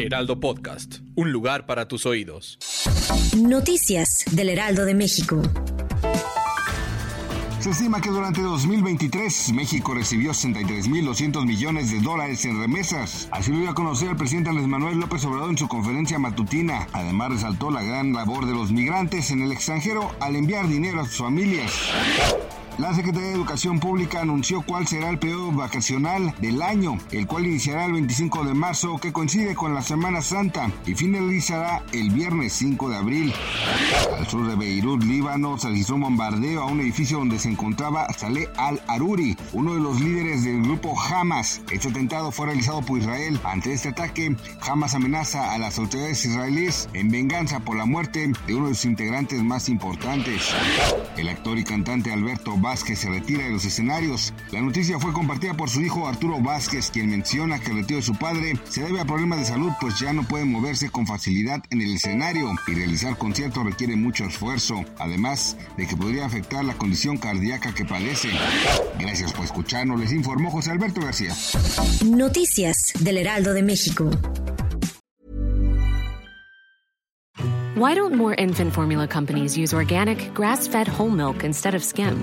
Heraldo Podcast, un lugar para tus oídos. Noticias del Heraldo de México. Se estima que durante 2023 México recibió 63.200 millones de dólares en remesas. Así lo dio a conocer el presidente Andrés Manuel López Obrador en su conferencia matutina. Además resaltó la gran labor de los migrantes en el extranjero al enviar dinero a sus familias. La Secretaría de Educación Pública anunció cuál será el periodo vacacional del año, el cual iniciará el 25 de marzo, que coincide con la Semana Santa, y finalizará el viernes 5 de abril. Al sur de Beirut, Líbano, se registró un bombardeo a un edificio donde se encontraba Saleh al-Aruri, uno de los líderes del grupo Hamas. Este atentado fue realizado por Israel. Ante este ataque, Hamas amenaza a las autoridades israelíes en venganza por la muerte de uno de sus integrantes más importantes. El actor y cantante Alberto Vázquez se retira de los escenarios. La noticia fue compartida por su hijo Arturo Vázquez, quien menciona que el retiro de su padre se debe a problemas de salud, pues ya no puede moverse con facilidad en el escenario y realizar conciertos requiere mucho esfuerzo, además de que podría afectar la condición cardíaca que padece. Gracias por escucharnos, les informó José Alberto García. Noticias del Heraldo de México. Why don't more infant formula companies use organic, grass fed whole milk instead of skim?